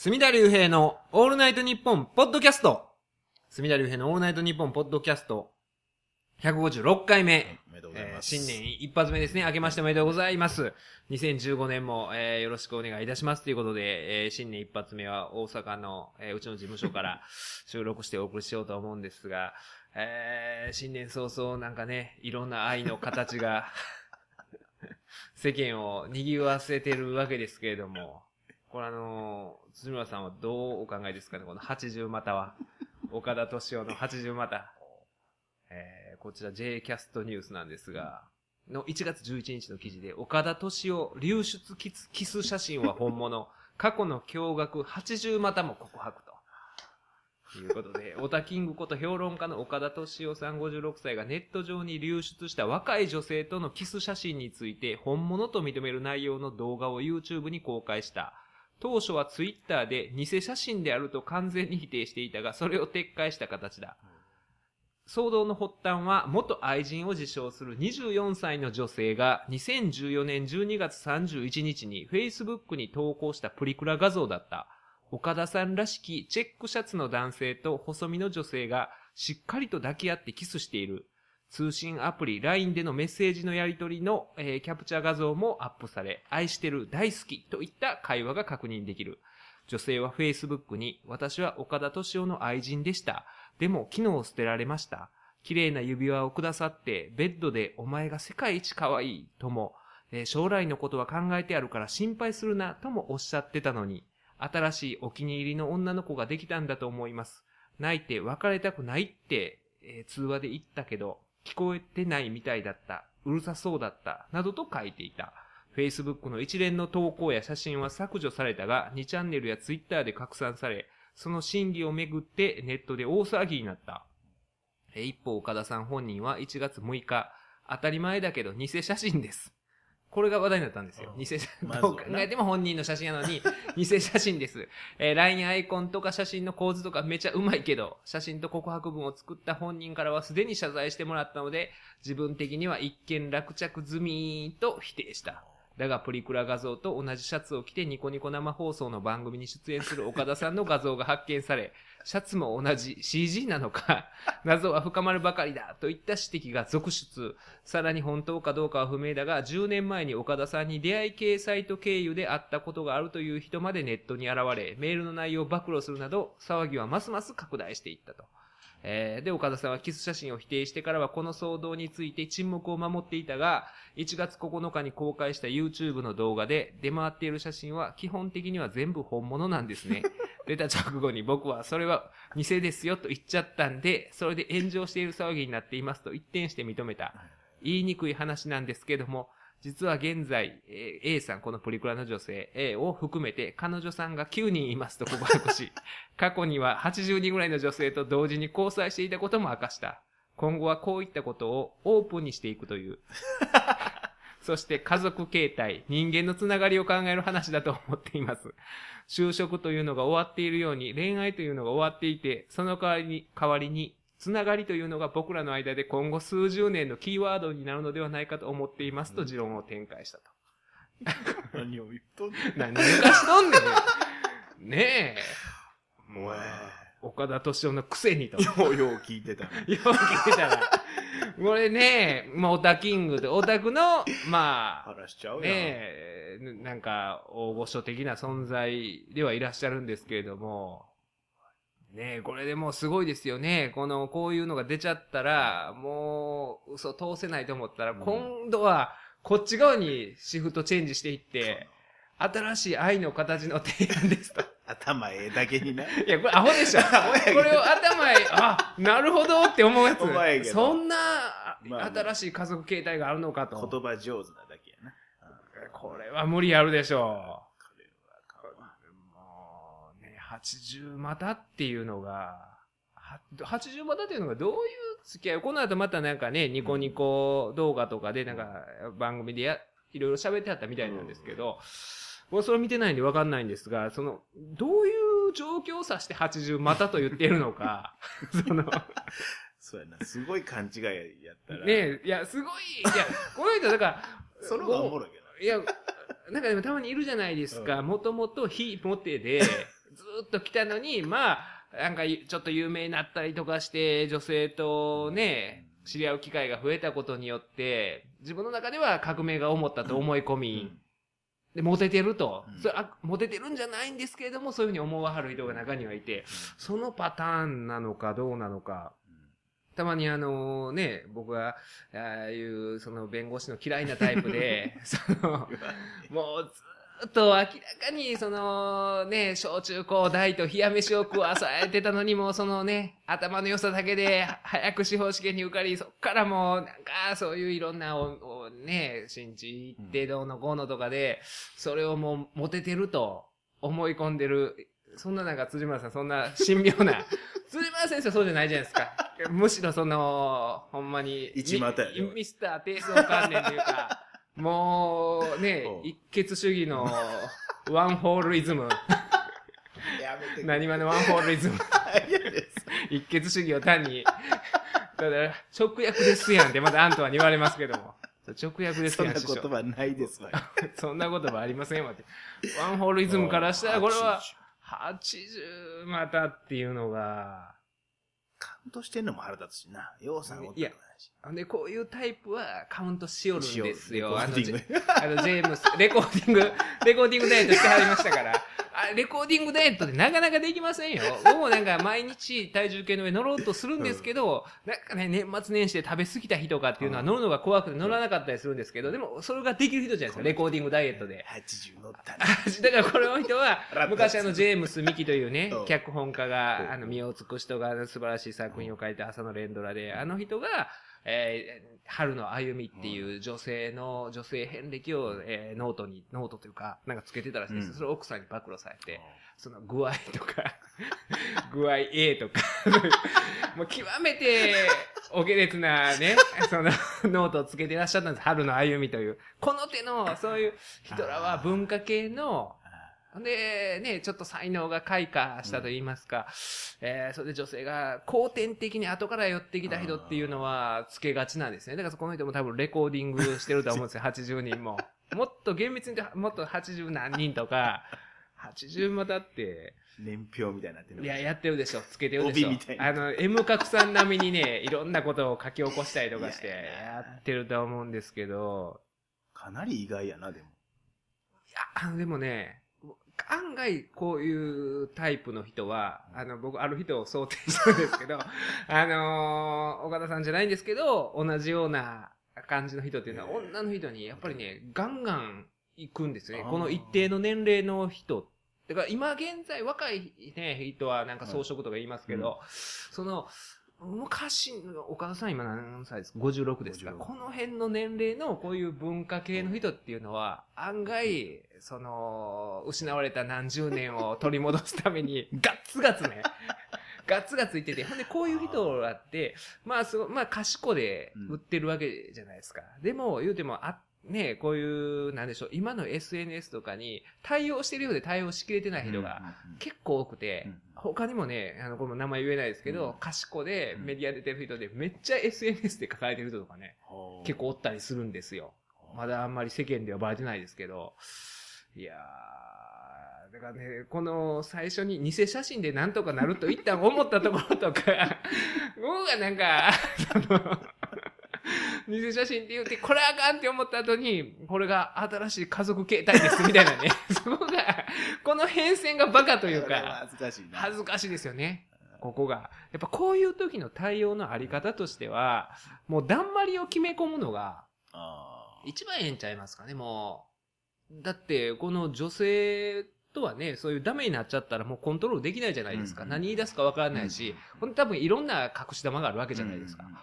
隅田隆平のオールナイトニッポンポッドキャスト。隅田隆平のオールナイトニッポンポッドキャスト。156回目。おめでとうございえーます。新年一発目ですね。明けましておめでとうございます。2015年も、えーよろしくお願いいたします。ということで、えー新年一発目は大阪の、えーうちの事務所から 収録してお送りしようと思うんですが、えー新年早々なんかね、いろんな愛の形が 世間を賑わせてるわけですけれども、これあのー、辻村さんはどうお考えですかね？この80股は。岡田敏夫の80股。えーこちら J キャストニュースなんですが、の1月11日の記事で、岡田敏夫流出キスキス写真は本物、過去の驚愕80股も告白と。ということで、オタキングこと評論家の岡田敏夫さん56歳がネット上に流出した若い女性とのキス写真について本物と認める内容の動画を YouTube に公開した。当初は Twitter で偽写真であると完全に否定していたが、それを撤回した形だ。騒動の発端は元愛人を自称する24歳の女性が2014年12月31日に Facebook に投稿したプリクラ画像だった。岡田さんらしきチェックシャツの男性と細身の女性がしっかりと抱き合ってキスしている。通信アプリ LINE でのメッセージのやり取りの、えーキャプチャー画像もアップされ、愛してる、大好きといった会話が確認できる。女性は Facebook に、私は岡田敏夫の愛人でした。でも昨日捨てられました。綺麗な指輪をくださって、ベッドでお前が世界一可愛いとも、えー将来のことは考えてあるから心配するなともおっしゃってたのに、新しいお気に入りの女の子ができたんだと思います。泣いて別れたくないって、えー通話で言ったけど、聞こえてないみたいだった。うるさそうだった。などと書いていた。Facebook の一連の投稿や写真は削除されたが、2チャンネルや Twitter で拡散され、その真偽をめぐってネットで大騒ぎになった。一方、岡田さん本人は1月6日、当たり前だけど偽写真です。これが話題になったんですよ。うん偽写真。どう考えても本人の写真なのに、偽写真です。えー LINE アイコンとか写真の構図とかめちゃうまいけど、写真と告白文を作った本人からはすでに謝罪してもらったので、自分的には一見落着済みと否定した。だが、プリクラ画像と同じシャツを着てニコニコ生放送の番組に出演する岡田さんの画像が発見され、シャツも同じ CG なのか、謎は深まるばかりだといった指摘が続出。さらに本当かどうかは不明だが、10年前に岡田さんに出会い系サイト経由で会ったことがあるという人までネットに現れ、メールの内容を暴露するなど、騒ぎはますます拡大していったと。えーで、岡田さんはキス写真を否定してからはこの騒動について沈黙を守っていたが、1月9日に公開した YouTube の動画で出回っている写真は基本的には全部本物なんですね。出た直後に僕はそれは偽ですよと言っちゃったんで、それで炎上している騒ぎになっていますと一転して認めた。言いにくい話なんですけども、実は現在、えー A さん、このプリクラの女性 A を含めて彼女さんが9人いますと告白し、過去には80人ぐらいの女性と同時に交際していたことも明かした。今後はこういったことをオープンにしていくという。そして家族形態、人間のつながりを考える話だと思っています。就職というのが終わっているように、恋愛というのが終わっていて、その代わりに、代わりに、つながりというのが僕らの間で今後数十年のキーワードになるのではないかと思っていますと持論を展開したと。何を言っとんねん。何抜かしとんねん。ねえ。もう岡田敏夫のくせにと。よようよう聞いてたね。う聞いたら。これね、まあ、オタキングで、オタクの、まあ、話しちゃう。ねえ、なんか、大御所的な存在ではいらっしゃるんですけれども、ねえ、これでもうすごいですよね。この、こういうのが出ちゃったら、もう、嘘通せないと思ったら、うん今度は、こっち側にシフトチェンジしていって、新しい愛の形の提案ですと。頭ええだけにな。いや、これアホでしょ。これを頭へ、あ、なるほどって思うやつそんな、まあ新しい家族形態があるのかと。言葉上手なだけやな。これは無理あるでしょ80またっていうのが、80またっていうのがどういう付き合い？この後またなんかね、ニコニコ動画とかでなんか番組でや、いろいろ喋ってはったみたいなんですけど、僕、う、それ見てないんでわかんないんですが、その、どういう状況を指して80またと言っているのか、その、そうやな。すごい勘違いやったら。ねいや、すごい、いや、この人、だから、その方がおもろいけど。いや、なんかでもたまにいるじゃないですか。もともと火持ってで、ずーっと来たのに、まあ、なんかちょっと有名になったりとかして、女性とね、知り合う機会が増えたことによって、自分の中では革命が思ったと思い込み、で、モテてると、うん。それあ、モテてるんじゃないんですけれども、そういうふうに思わはる人が中にはいて、そのパターンなのかどうなのか、たまにあのね、僕が、ああいう、その弁護士の嫌いなタイプで、その、もうずっと明らかに、そのね、小中高大と冷や飯を食わされてたのにも、そのね、頭の良さだけで、早く司法試験に受かり、そっからもう、なんか、そういういろんなお、おね、信じてどうのこうのとかで、それをもう、モテてると思い込んでる。そんななんか、辻村さん、そんな神妙な。辻村先生はそうじゃないじゃないですか。むしろその、ほんまに。一股ミミスター低層観念というか、もうね一血主義のワンホールイズム。やめて何話のワンホールイズム。一血主義を単に、ただ、直訳ですやんってまたアントワに言われますけども。直訳ですやん、そんな言葉ないですわ。そんな言葉ありませんわって。ワンホールイズムからしたら、これは、80またっていうのが、カウントしてんのも腹立つしな。ようさんいし。で、こういうタイプはカウントしよるんですよ。あの、ジェームス、レコーディング、レコーディングダイエットしてはりましたから。あレコーディングダイエットってなかなかできませんよ。僕もなんか毎日体重計の上乗ろうとするんですけど、なんかね、年末年始で食べ過ぎた日とかっていうのは乗るのが怖くて乗らなかったりするんですけど、でもそれができる人じゃないですか、レコーディングダイエットで。80乗ったね。だからこの人は、昔あの、ジェームス三木というねうん、脚本家うんが、あの、澪つくしとか素晴らしい作品を書いた朝の連ドラで、あの人が、えー春の歩みっていう女性の、女性遍歴を、えーノートに、ノートというか、なんかつけてたらしいです。うんそれを奥さんに暴露されて、その具合とか、具合 A とか、もう極めて、お下劣なね、そのノートをつけてらっしゃったんです。春の歩みという。この手の、そういう人らは文化系の、で、ね、ちょっと才能が開花したと言いますか、えーそれで女性が後天的に後から寄ってきた人っていうのはつけがちなんですね。だからこの人も多分レコーディングしてると思うんですよ、80人も。もっと厳密にもっと80何人とか、80もだって、年表みたいになってるいや、やってるでしょ。つけてるでしょ帯みたい。なあの、M 角さん並みにね、いろんなことを書き起こしたりとかして、やってると思うんですけど、かなり意外やな、でも。いや、あの、でもね、案外こういうタイプの人は、あの、僕、ある人を想定したんですけど、あのー岡田さんじゃないんですけど、同じような感じの人っていうのは、女の人にやっぱりね、ガンガン行くんですよね。この一定の年齢の人。だから今現在若いね、人はなんか装飾とか言いますけど、その、昔、岡田さん今何歳ですか ?56 ですか？56この辺の年齢のこういう文化系の人っていうのは、案外、その、失われた何十年を取り戻すために、ガッツガツね、ガッツガツ言ってて、ほんでこういう人だって、まあすごい、まあ賢で売ってるわけじゃないですか。でも、言うても、あ、ねこういう、なんでしょう、今の SNS とかに対応してるようで対応しきれてない人が結構多くて、うん他にもね、あの、これも名前言えないですけど、うん。賢でうん。メディア出てる人で、めっちゃ SNS で抱えてる人とかね、構結構おったりするんですよ。まだあんまり世間ではバレてないですけど。いやー、だからね、この最初に偽写真でなんとかなると一旦思ったところとか、僕がなんか、偽写真って言って、これあかんって思った後に、これが新しい家族形態ですみたいなね。そこが、この変遷がバカというか、恥ずかしいな。恥ずかしいですよね。ここが。やっぱこういう時の対応のあり方としては、もうだんまりを決め込むのが一番ええんちゃいますかね、もう。だって、この女性とはね、そういうダメになっちゃったらもうコントロールできないじゃないですか。うん何言い出すかわからないし、ほんと多分いろんな隠し玉があるわけじゃないですか。うんうん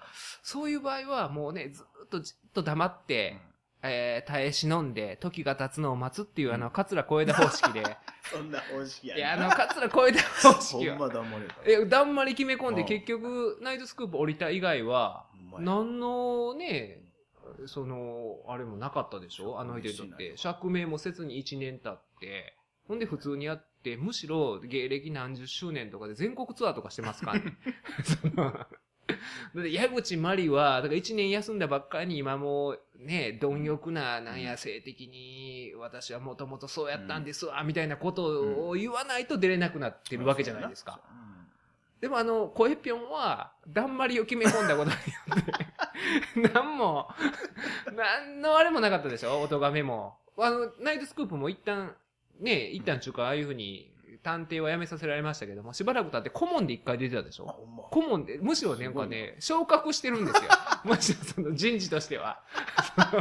そういう場合はもうね、ずっとじっと黙って、えー、耐え忍んで、時が経つのを待つっていう、あの、桂小枝方式で、そんな方式やいや、あなの、桂小枝方ほ式は。ん、まだもれた。え、だんまり決め込んでうん。結局、ナイトスクープ降りた以外は、何のね、その、あれもなかったでしょ？あの人にとって。釈明もせずに1年経って、ほんで普通にやって、むしろ芸歴何十周年とかで全国ツアーとかしてますからね。だって矢口まりは、だから一年休んだばっかりに今もうね、貪欲な、なんや、性的に、私はもともとそうやったんですわ、みたいなことを言わないと出れなくなってるわけじゃないですか。でもあの、声ぴょんは、だんまりを決め込んだことによって、なんも、なんのあれもなかったでしょ？音がめも。あの、ナイトスクープも一旦、ね、一旦中華ああいうふうに、探偵はやめさせられましたけども、しばらく経って顧問で一回出てたでしょ？ま顧問で、むしろね、なんかね、昇格してるんですよ。むしろその人事としては。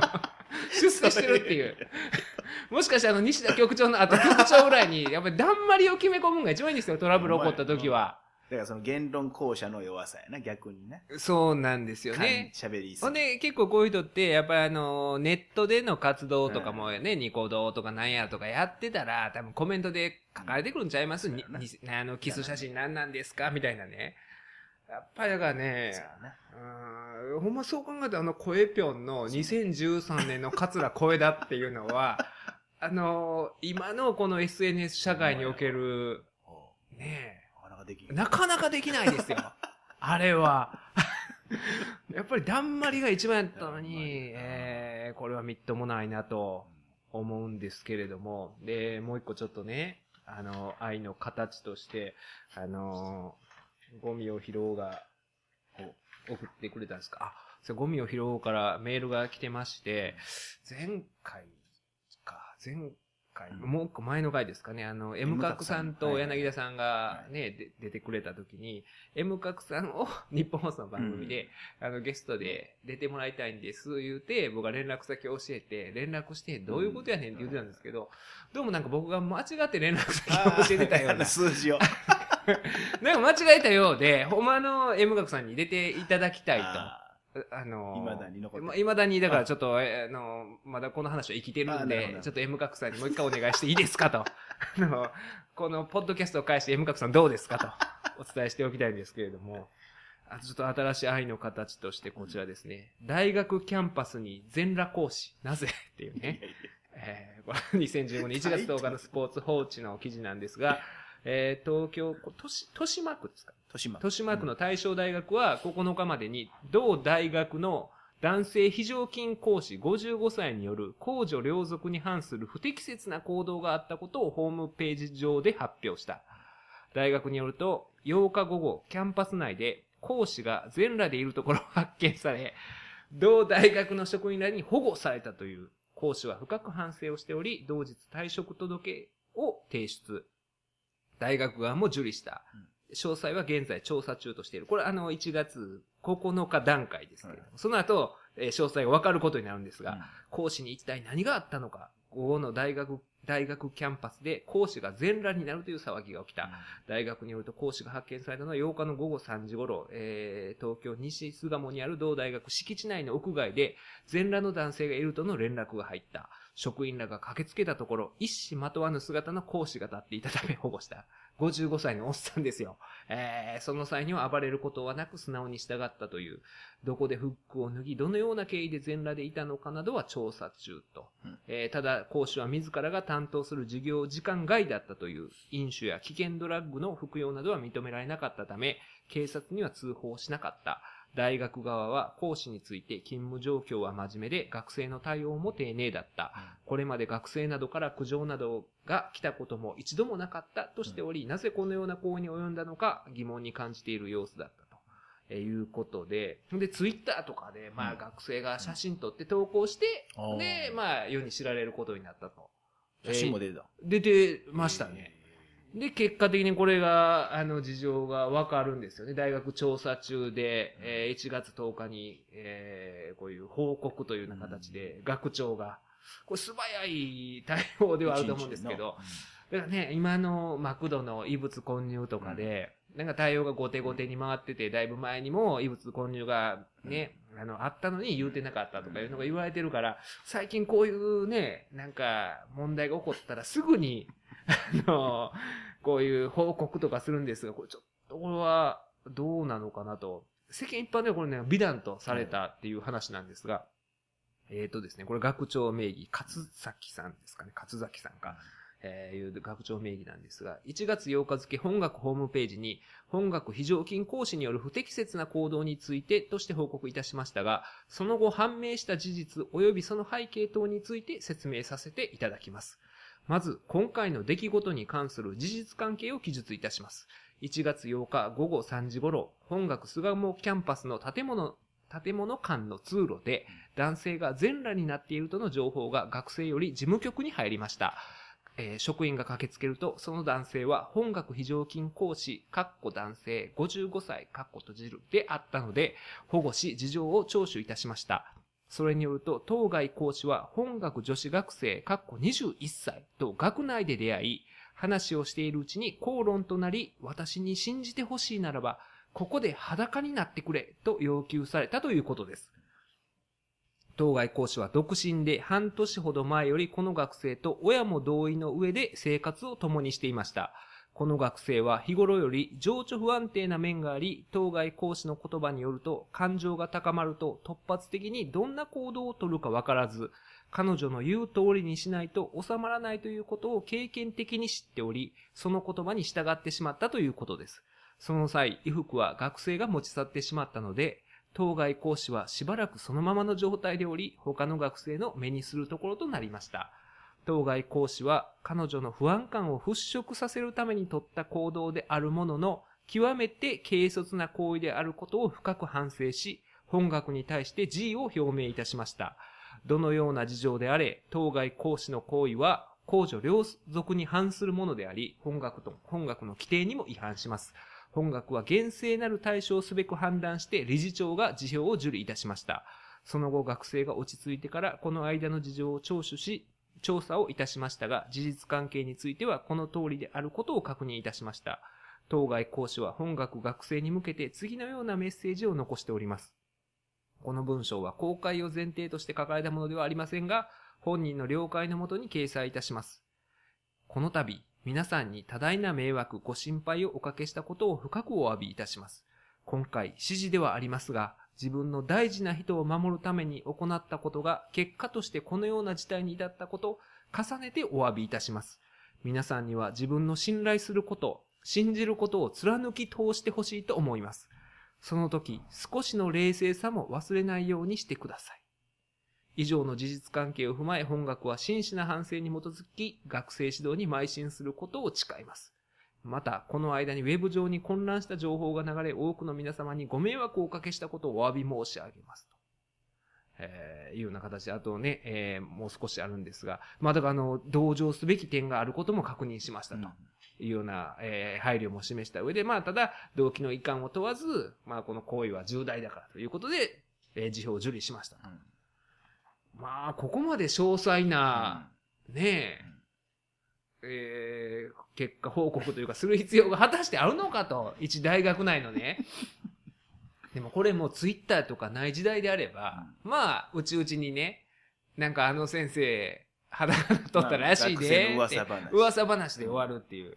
出世してるっていう。もしかしてあの西田局長の後局長ぐらいに、やっぱりだんまりを決め込むのが一番いいんですよ、トラブル起こった時は。だからその言論校舎の弱さやな、逆にね。そうなんですよね。喋りほんで、結構こういう人って、やっぱりあの、ネットでの活動とかもね、ニコ動とかなんやとかやってたら、多分コメントで書かれてくるんちゃいます、ににあの、キス写真何なんですか？みたいなね。やっぱりだからねそう、んほんまそう考えたらあの、声ぴょんの2013年の桂声だっていうのは、あの、今のこの SNS 社会における、ねなかなかでき。なかなかできないですよ。あれは。やっぱりだんまりが一番やったのに、えー、これはみっともないなと思うんですけれども、で、もう一個ちょっとね、あの、愛の形として、あの、ゴミを拾おうが、お送ってくれたんですか？あ、それゴミを拾おうからメールが来てまして、前回か、前回、うん。もう一個前の回ですかね、あの、M 角さんと柳田さんがね、で出てくれた時に、M 角さんを 日本放送の番組で、あの、ゲストで出てもらいたいんです、言うて、僕が連絡先を教えて、連絡して、どういうことやねんって言ってたんですけど、どうもなんか僕が間違って連絡先を教えてたようあな。の。数字を。なんか間違えたようで、ほんまの M 角さんに出ていただきたいと。ああの未だに残ってるま未だに、だからちょっと、えあの、まだこの話は生きてるんで、ちょっと M 角さんにもう一回お願いしていいですかと。あの、このポッドキャストを返して M 角さんどうですかと、お伝えしておきたいんですけれども、あとちょっと新しい愛の形としてこちらですね。大学キャンパスに全裸講師、なぜっていうね。えー、これ2015年1月10日のスポーツ報知の記事なんですが、えー、東京、こ都市、豊島区ですか豊島。区の大正大学は9日までに同大学の男性非常勤講師55歳による公序良俗に反する不適切な行動があったことをホームページ上で発表した。大学によると、8日午後、キャンパス内で講師が全裸でいるところを発見され、同大学の職員らに保護されたという、講師は深く反省をしており、同日退職届を提出。大学側も受理した。詳細は現在調査中としている。これあの1月9日段階ですけれども、その後、えー詳細が分かることになるんですが、講師に一体何があったのか、午後の大学、大学キャンパスで講師が全裸になるという騒ぎが起きた。大学によると講師が発見されたのは8日の午後3時頃、えー東京西巣鴨にある同大学敷地内の屋外で全裸の男性がいるとの連絡が入った。職員らが駆けつけたところ、一糸まとわぬ姿の講師が立っていたため保護した。55歳のおっさんですよ。えーその際には暴れることはなく素直に従ったという。どこでフックを脱ぎ、どのような経緯で全裸でいたのかなどは調査中と。うんえーただ、講師は自らが担当する授業時間外だったという、飲酒や危険ドラッグの服用などは認められなかったため、警察には通報しなかった。大学側は講師について勤務状況は真面目で学生の対応も丁寧だった。これまで学生などから苦情などが来たことも一度もなかったとしており、なぜこのような行為に及んだのか疑問に感じている様子だったと。えーいうことで、で、ツイッターとかで、まあ、うん学生が写真撮って投稿して、で、まあ、世に知られることになったと。写真も出てた。出てましたね。で、結果的にこれが、あの、事情がわかるんですよね。大学調査中で、えー1月10日に、えーこういう報告というような形で、学長が、これ素早い対応ではあると思うんですけど、だからね、今のマクドの異物混入とかで、なんか対応が後手後手に回ってて、だいぶ前にも異物混入がね、あの、あったのに言うてなかったとかいうのが言われてるから、最近こういうね、なんか問題が起こったらすぐに、あの、こういう報告とかするんですが、これちょっとこれはどうなのかなと。世間一般ではこれね、美談とされたっていう話なんですが、えっ、とですね、これ学長名義、勝崎さんですかね、勝崎さんか。えーいう学長名義なんですが、1月8日付本学ホームページに、本学非常勤講師による不適切な行動についてとして報告いたしましたが、その後判明した事実及びその背景等について説明させていただきます。まず、今回の出来事に関する事実関係を記述いたします。1月8日午後3時頃、本学巣鴨キャンパスの建物、建物間の通路で、男性が全裸になっているとの情報が学生より事務局に入りました。えー職員が駆けつけると、その男性は本学非常勤講師、かっこ男性55歳、かっこ閉じるであったので、保護し事情を聴取いたしました。それによると、当該講師は本学女子学生、かっこ21歳と学内で出会い、話をしているうちに口論となり、私に信じてほしいならば、ここで裸になってくれと要求されたということです。当該講師は独身で半年ほど前よりこの学生と親も同意の上で生活を共にしていました。この学生は日頃より情緒不安定な面があり、当該講師の言葉によると、感情が高まると突発的にどんな行動をとるかわからず、彼女の言う通りにしないと収まらないということを経験的に知っており、その言葉に従ってしまったということです。その際、衣服は学生が持ち去ってしまったので、当該講師はしばらくそのままの状態でおり、他の学生の目にするところとなりました。当該講師は彼女の不安感を払拭させるために取った行動であるものの、極めて軽率な行為であることを深く反省し、本学に対して辞意を表明いたしました。どのような事情であれ、当該講師の行為は、公序良俗に反するものであり、本学と、本学の規定にも違反します。本学は厳正なる対処をすべく判断して理事長が辞表を受理いたしました。その後学生が落ち着いてからこの間の事情を聴取し、調査をいたしましたが、事実関係についてはこの通りであることを確認いたしました。当該講師は本学学生に向けて次のようなメッセージを残しております。この文章は公開を前提として書かれたものではありませんが、本人の了解のもとに掲載いたします。この度、皆さんに多大な迷惑、ご心配をおかけしたことを深くお詫びいたします。今回、指示ではありますが、自分の大事な人を守るために行ったことが、結果としてこのような事態に至ったことを、重ねてお詫びいたします。皆さんには自分の信頼すること、信じることを貫き通してほしいと思います。その時、少しの冷静さも忘れないようにしてください。以上の事実関係を踏まえ本学は真摯な反省に基づき学生指導に邁進することを誓います。また、この間にウェブ上に混乱した情報が流れ多くの皆様にご迷惑をおかけしたことをお詫び申し上げますと。えーいうような形で、あとね、えーもう少しあるんですが、まあだからあの、同情すべき点があることも確認しましたと。いうような、えー配慮も示した上で、まあ、ただ、動機の遺憾を問わず、まあ、この行為は重大だからということで、えー辞表を受理しました。うんまあ、ここまで詳細な、ねえ、えー結果報告というか、する必要が果たしてあるのかと、一大学内のね。でもこれもうツイッターとかない時代であれば、まあ、うちうちにね、なんかあの先生、裸取ったらしいで、まあ噂話。噂話で終わるっていう。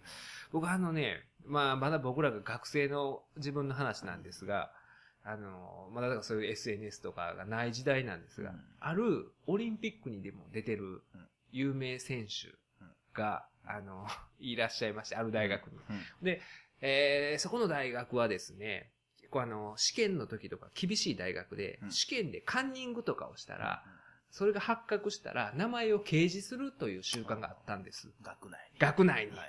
僕あのね、まあ、まだ僕らが学生の自分の話なんですが、あの、まだだからそういう SNS とかがない時代なんですが、うん。あるオリンピックにでも出てるうん。有名選手が、あの、いらっしゃいまして、ある大学に。うんで、えーそこの大学はですね、結構あの、試験の時とか厳しい大学で、うん試験でカンニングとかをしたら、それが発覚したら、名前を掲示するという習慣があったんです。学内に。学内にはい。は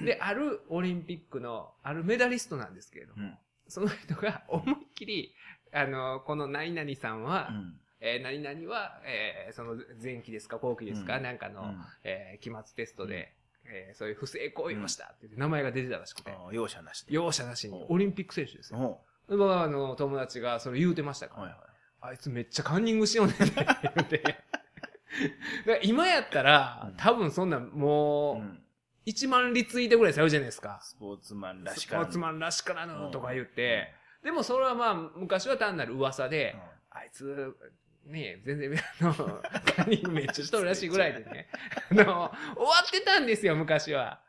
い。で、あるオリンピックの、あるメダリストなんですけれども、うん。その人が思いっきり、あの、この何々さんは、うんえー何々は、えーその前期ですか後期ですか、うんなんかの、うんえー期末テストで、えーそういう不正行為をしたって名前が出てたらしくて、ああ容赦なしで。容赦なしに。お、オリンピック選手ですよ。僕はあの、友達がそれ言うてましたから、はいはい。あいつめっちゃカンニングしようね。んって。言って。今やったらうん、多分そんなもう、うん。1万リツイートぐらいされるじゃないですか。スポーツマンらしスからぬ。ポーツマンらしからぬとか言っうて、でもそれはまあ、昔は単なる噂でうん、あいつ、ね全然、あの、カンニングめっちゃしとるらしいぐらいでね、あの、終わってたんですよ、昔は。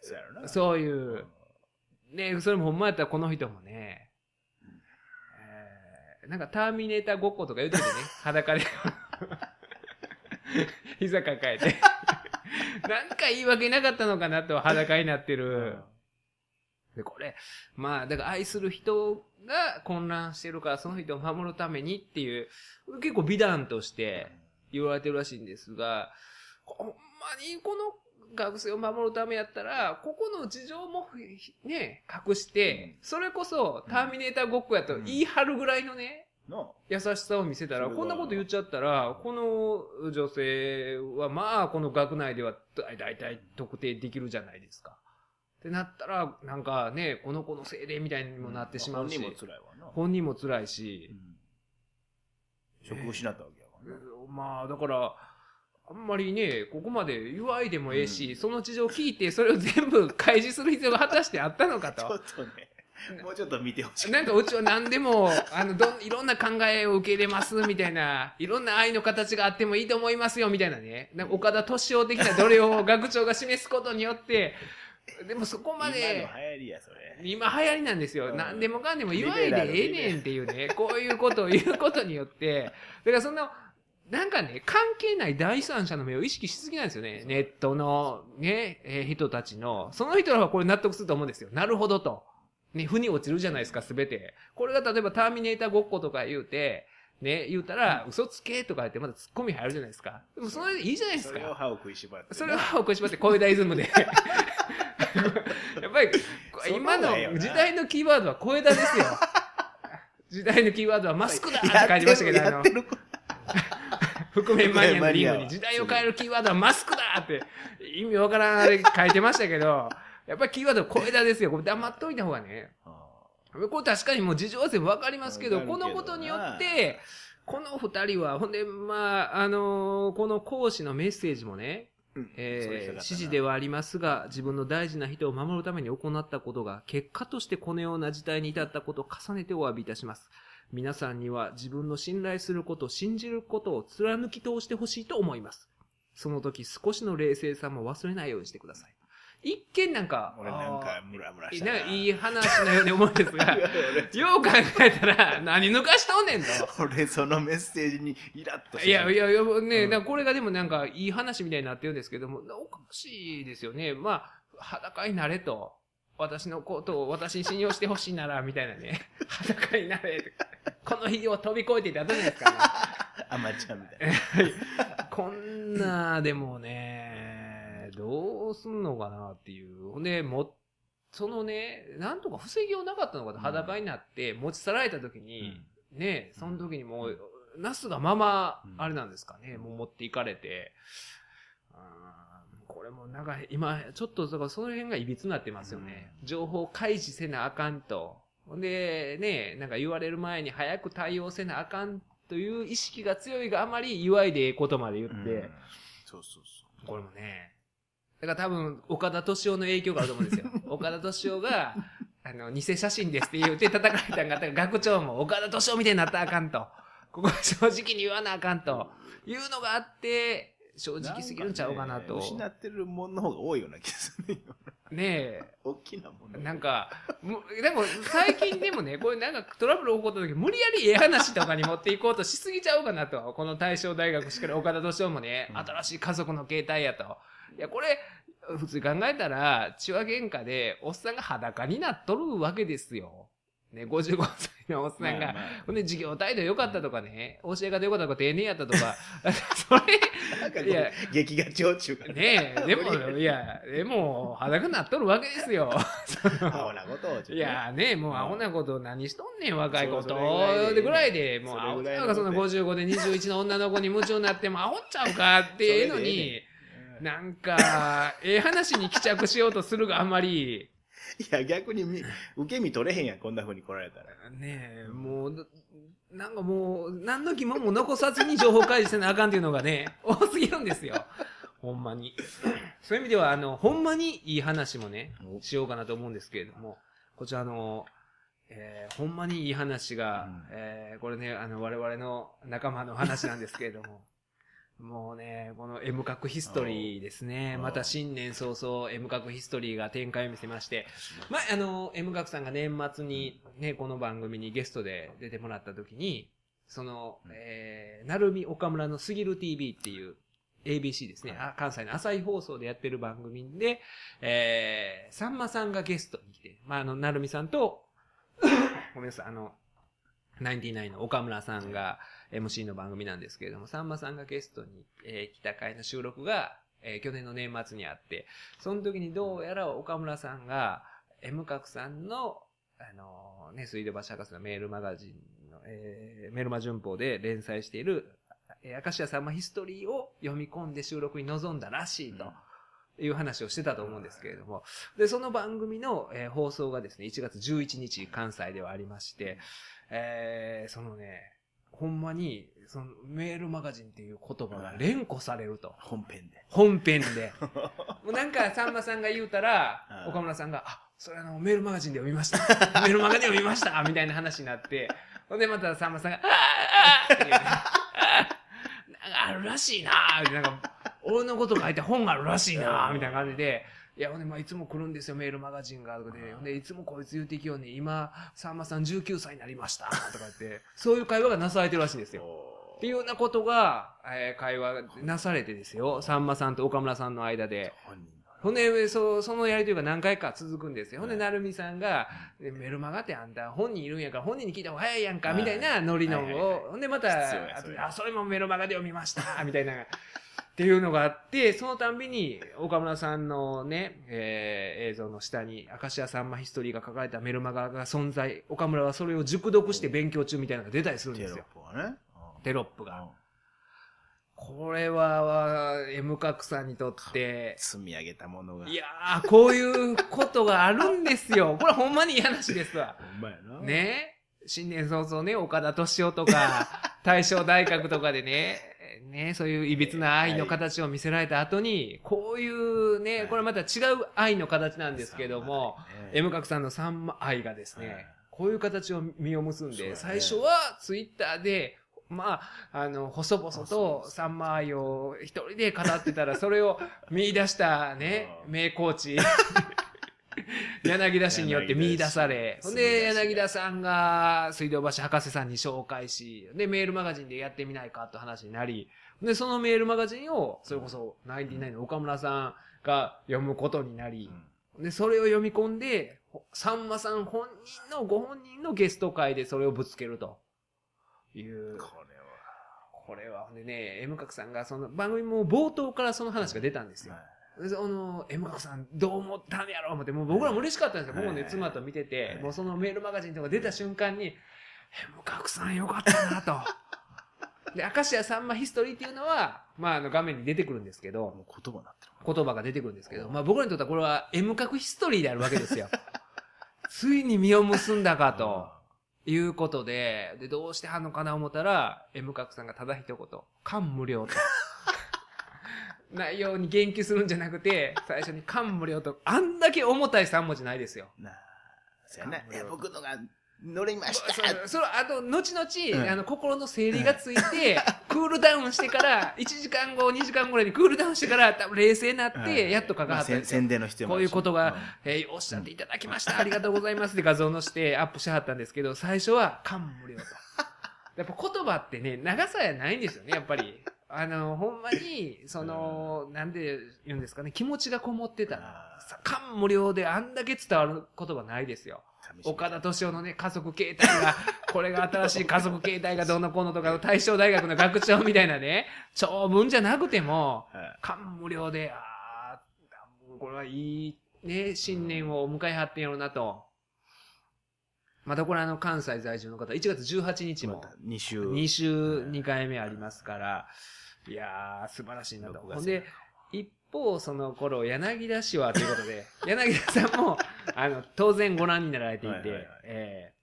そう。そういう、ねそれもほんまやったらこの人もね、えーなんかターミネーターごっことか言うててね、裸で、膝抱えて。なんか言い訳なかったのかなと裸になってる。で、これ、まあ、だから愛する人が混乱してるから、その人を守るためにっていう、結構美談として言われてるらしいんですが、ほんまにこの学生を守るためやったら、ここの事情もね、隠して、それこそターミネーターごっこやと言い張るぐらいのね、の、優しさを見せたら、こんなこと言っちゃったら、この女性は、まあ、この学内では大大体特定できるじゃないですか。ってなったら、なんかね、この子のせいでみたいにもなってしまうし、本人も辛いわな。本人も辛いしう、ん職を失ったわけやからな。まあ、だから、あんまりね、ここまで言わいでもええし、うんその事情を聞いて、それを全部開示する必要が果たしてあったのか ちょと。っとね、もうちょっと見てほしい。なんかうちは何でも、あの、どん、いろんな考えを受け入れます、みたいな、いろんな愛の形があってもいいと思いますよ、みたいなね。なんか岡田敏夫的などれを学長が示すことによって、でもそこまで、今の流行りや、それ。今流行りなんですよ。うん何でもかんでも言わいでええねんっていうね、こういうことを言うことによって、だからその、なんかね、関係ない第三者の目を意識しすぎなんですよね。ネットのね、えー人たちの。その人らはこれ納得すると思うんですよ。なるほどと。ね、腑に落ちるじゃないですか、すべて。これが例えばターミネーターごっことか言うて、ね、言うたら、嘘つけとか言ってまた突っ込み入るじゃないですか。でもそれでいいじゃないですか。それを歯を食いしばってな。それは歯を食いしばって小枝イズムで。やっぱり、今の時代のキーワードは小枝ですよ。時代のキーワードはマスクだって書いてましたけど、あの。覆面マニアのリングに時代を変えるキーワードはマスクだって意味わからんあれ書いてましたけど、やっぱりキーワードは小枝ですよ。これ黙っといた方がね。あこれ確かにもう事情は全部わかりますけど、このことによって、この二人は、ほんで、まあ、あのーこの講師のメッセージもね、えー指示ではありますが、自分の大事な人を守るために行ったことが、結果としてこのような事態に至ったことを重ねてお詫びいたします。皆さんには自分の信頼すること、信じることを貫き通してほしいと思います。その時少しの冷静さも忘れないようにしてください。一見なんか、俺なんかムラムラしたなんかいい話のように思うんですが、俺よう考えたら、何抜かしとんねんと。俺そのメッセージにイラッといやいやいや、ね、うんこれがでもなんかいい話みたいになってるんですけども、おかしいですよね。まあ、裸になれと。私のことを私に信用してほしいなら、みたいなね。裸になれ。この日を飛び越えてってあったじゃないですか、ね。アマチュアみたいなこんな、でもね、どうすんのかなっていう。ほんで、も、そのね、なんとか防ぎようなかったのかと、うん。裸になって持ち去られた時に、ね、うん。その時にもう、ナスがままう、ん。あれなんですかね、もう持っていかれて、これもなんか今、ちょっとだからその辺がいびつになってますよね。情報開示せなあかんと。で、ね、なんか言われる前に早く対応せなあかんという意識が強いがあまり祝いでええことまで言って、うん。そうそうそこれもね、だから多分、岡田敏夫の影響があると思うんですよ。岡田敏夫が、あの、偽写真ですって言って叩かれたんがあったから、学長も岡田敏夫みたいになったらあかんと。ここは正直に言わなあかんと。いうのがあって、正う直すぎるんちゃうかなと。んかね失ってるものの方が多いような気がするよね大きなもえ、のなんか、もでも最近でもね、これなんかトラブル起こった時、無理やりええ話とかに持っていこうとしすぎちゃうかなと。この大正大学しかり岡田敏夫もね、うん新しい家族の形態やと。いや、これ、普通に考えたら、血は喧嘩で、おっさんが裸になっとるわけですよ。ね、55歳のおっさんが。ほんで、授業態度良かったとかね、教え方良かったとか、丁寧やったとか、それ、いやう劇画長中から。ねえ、でも、いや、でも、裸になっとるわけですよ。アホなことをね。いやね、もうアホなこと何しとんねん、若い子そうと。それぐらいででぐらいで、もうなんかその55で21の女の子に夢中になってもアホっちゃうかっていうのにえ、なんか、ええ話に帰着しようとするがあんまり、いや逆にみ受け身取れへんやんこんな風に来られたら。ねえ、もう、なんかもう、何の疑問も残さずに情報開示せなあかんっていうのがね、多すぎるんですよ。ほんまに。そういう意味では、あの、ほんまにいい話もね、お。しようかなと思うんですけれども、こちらあの、えーほんまにいい話が、うん。えーこれね、あの、我々の仲間の話なんですけれども、もうね、この M 角ヒストリーですね。おまた新年早々 M 角ヒストリーが展開を見せまして、まあ、あの、M 角さんが年末にね、この番組にゲストで出てもらった時に、その、えー、なるみ岡村のすぎる TV っていう ABC ですね、はい。あ関西の朝日放送でやってる番組で、えー、さんまさんがゲストに来て、まあ、あの、なるみさんと、ごめんなさい、あの、ナインティナインの岡村さんが MC の番組なんですけれども、さんまさんがゲストに、えー来た回の収録が、えー去年の年末にあって、その時にどうやら岡村さんが、M 角さんの、あのね、水道橋博士のメールマガジンの、えーメルマ旬報で連載している、えー、明石家さんまヒストリーを読み込んで収録に臨んだらしいと。いう話をしてたと思うんですけれども、で、その番組の、えー放送がですね、1月11日、関西ではありまして、えーそのね、ほんまに、そのメールマガジンっていう言葉が連呼されると。本編で。本編で。もうなんか、さんまさんが言うたらう、ん岡村さんが、あ、それあの、メールマガジンで読みました。メールマガジンで読みましたみたいな話になって、ほんでまたさんまさんが、あーあーって言うね あーなんかあるらしいなーみたいな、なんか、俺のこと書いて本があるらしいなーみたいな感じで、いや、ほんで、まあ、いつも来るんですよ、メールマガジンが、とかで、ほんで、いつもこいつ言うてきようね、今、さんまさん19歳になりました、とか言って、そういう会話がなされてるらしいんですよ。っていうようなことが、えー会話がなされてですよ。さんまさんと岡村さんの間で。ほんで、そそのやりとりが何回か続くんですよ。ほんで、はいなるみさんが、えメルマガってあんた本人いるんやから本人に聞いた方が早いやんか、はいみたいなノリのを、ほんでまた、あ、それもメルマガで読みました、みたいな。っていうのがあって、そのたんびに、岡村さんのね、えー映像の下に、明石家さんまヒストリーが書かれたメルマガが存在、岡村はそれを熟読して勉強中みたいなのが出たりするんテロッですよ。プがね。テロップが。うんこれは、M 角さんにとって、積み上げたものが。いやー、こういうことがあるんですよ。これほんまにいい話ですわ。ほんまやな。ね新年早々ね、岡田敏夫とか、大正大学とかでね、ね、そういう歪な愛の形を見せられた後に、こういうね、これまた違う愛の形なんですけども、ね。M 角さんの三愛がですはい。ね、こういう形を実を結んで、最初はツイッターで、まあ、あの、細々とサンマ愛を一人で語ってたら、それを見出したね、うん。名コーチ、柳田氏によって見出され、ほんで、柳田さんが水道橋博士さんに紹介し、で、メールマガジンでやってみないかと話になり、で、そのメールマガジンを、それこそ、ナインティナインの岡村さんが読むことになりう、ん。で、それを読み込んで、ほさんまさん本人の、ご本人のゲスト会でそれをぶつけると。いう。ここれは、ほんでね、M 角さんが、その番組も冒頭からその話が出たんですれよ。は。であの、M 角さんどう思ったんやろう思って、もう僕らも嬉しかったんですよ。はい僕もね、妻と見てては、いもうそのメールマガジンとか出た瞬間に、M 角さんよかったなと。で、明石家さんまヒストリーっていうのは、まあ、あの、画面に出てくるんですけど、もう言葉になってる。言葉が出てくるんですけど、まあ僕らにとってはこれは M 角ヒストリーであるわけですよ。ついに実を結んだかということで、で、どうしてはんのかな思ったら、M 角さんがただ一言、感無量と。内容に言及するんじゃなくて、最初に感無量と、あんだけ重たい3文字ないですよ。なあ。そうやな。僕のが乗りました。それ、それあと、後々、うんあの、心の整理がついて、クールダウンしてから、1時間後、2時間ぐらいにクールダウンしてから、多分冷静になって、やっと書かはったまあ宣伝の必要もこういうことが、えーおっしゃっていただきました。ありがとうございますって画像のしてアップしはったんですけど、最初は感無量と。やっぱ言葉ってね、長さやないんですよね、やっぱり。あの、ほんまに、その、なんで言うんですかね、気持ちがこもってたら感無量であんだけ伝わる言葉ないですよ。岡田敏夫のね、家族形態が、これが新しい家族形態がどうのこうのとかの大正大学の学長みたいなね、長文じゃなくても、はい。感無量で、ああ、これはいい、ね、新年を迎えはってんやろうなと。またこれあの関西在住の方、1月18日もまた2週。2週2回目ありますから、いやー、素晴らしいなと。6月ほんで、一方、その頃、柳田氏はということで、柳田さんも、あの、当然ご覧になられていて、えー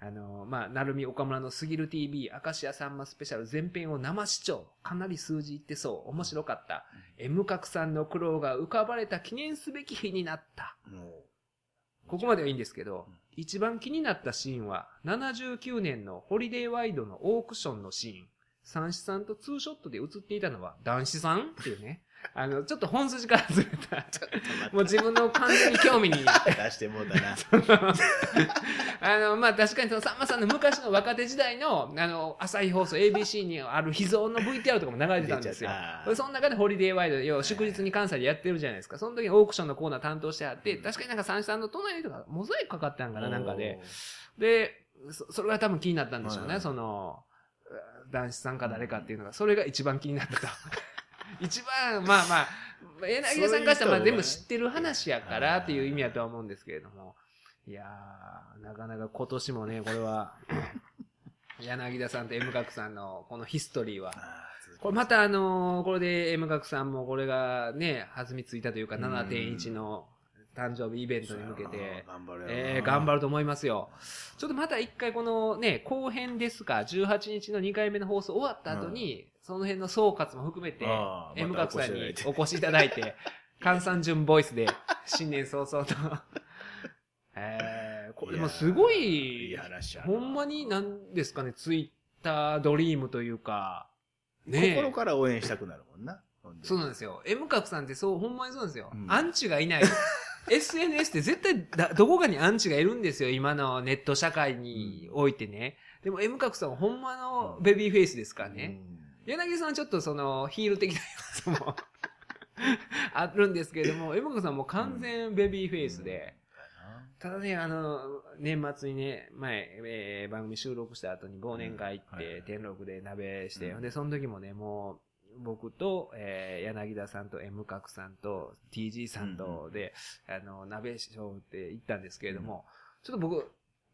あの、まあ、なるみ岡村のすぎる TV、明石家さんまスペシャル前編を生視聴。かなり数字いってそう。面白かった。M 角さんの苦労が浮かばれた記念すべき日になった。もここまではいいんですけどうん、一番気になったシーンは、79年のホリデーワイドのオークションのシーン。三子さんとツーショットで映っていたのは男子さん？っていうね。あの、ちょっと本筋からずれ た。もう自分の完全に興味に。出してもうたな。あの、まあ、確かにそのさんまさんの昔の若手時代の、あの、朝日放送 ABC にある秘蔵の VTR とかも流れてたんですよその中でホリデーワイド、要は祝日に関西でやってるじゃないですか。その時にオークションのコーナー担当してあって、確かになんか三んの隣とかモザイクかかったんかな、なんかで。で、そそれが多分気になったんでしょうね、はいその、男子さんか誰かっていうのが、それが一番気になったと。一番、まあまあ、柳田さんからしたらまあ全部知ってる話やからっていう意味やとは思うんですけれども。いやー、なかなか今年もね、これは、柳田さんと M 角さんのこのヒストリーは、これまたあのーこれで M 角さんもこれがね、弾みついたというかうん7.1の誕生日イベントに向けて、頑張るえー、頑張る。ると思いますよ。ちょっとまた一回このね、後編ですか、18日の2回目の放送終わった後に、その辺の総括も含めて M また角さんにおお越しいただいて、関三順ボイスで、新年早々と。えー、これもすごいいい、話ほんまになんですかね、ツイッタードリームというか、ね心から応援したくなるもんな。そうなんですよ。M 角さんってそう、ほんまにそうなんですよ。うんアンチがいない。SNS って絶対だ、どこかにアンチがいるんですよ。今のネット社会においてね。でも M 角さんはほんまのベビーフェイスですからね。柳さんはちょっとそのヒール的な要素も あるんですけれども、M 角さんはもう完全ベビーフェイスで。ただね、あの、年末にね、前、えー番組収録した後に忘年会行って、天禄で鍋して、うん。で、その時もね、もう、僕と、えー柳田さんと M 角さんと TG さんとで、あの、鍋しようって行ったんですけれども、ちょっと僕、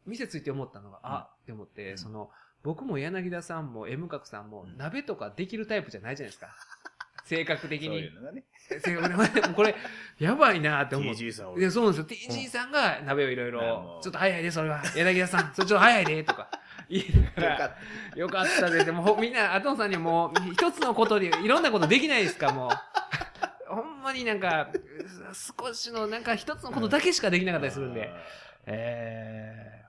店ついて思ったのが、あって思って、うん。その、僕も柳田さんも M 角さんもうん鍋とかできるタイプじゃないじゃないですか。性格的にそういう。のがね。これ、やばいなって思って。TG さんいや、そうなんですよ。TG さんが鍋をいろいろ、うちょっと早いで、それは。柳田さん、それちょっと早いで、とか。言いなが、よからっよかったで、でも、ほみんな、アトンさんにはもう、一つのことで、いろんなことできないですか、もう。ほんまになんか、少しの、なんか一つのことだけしかできなかったりするんで。えー。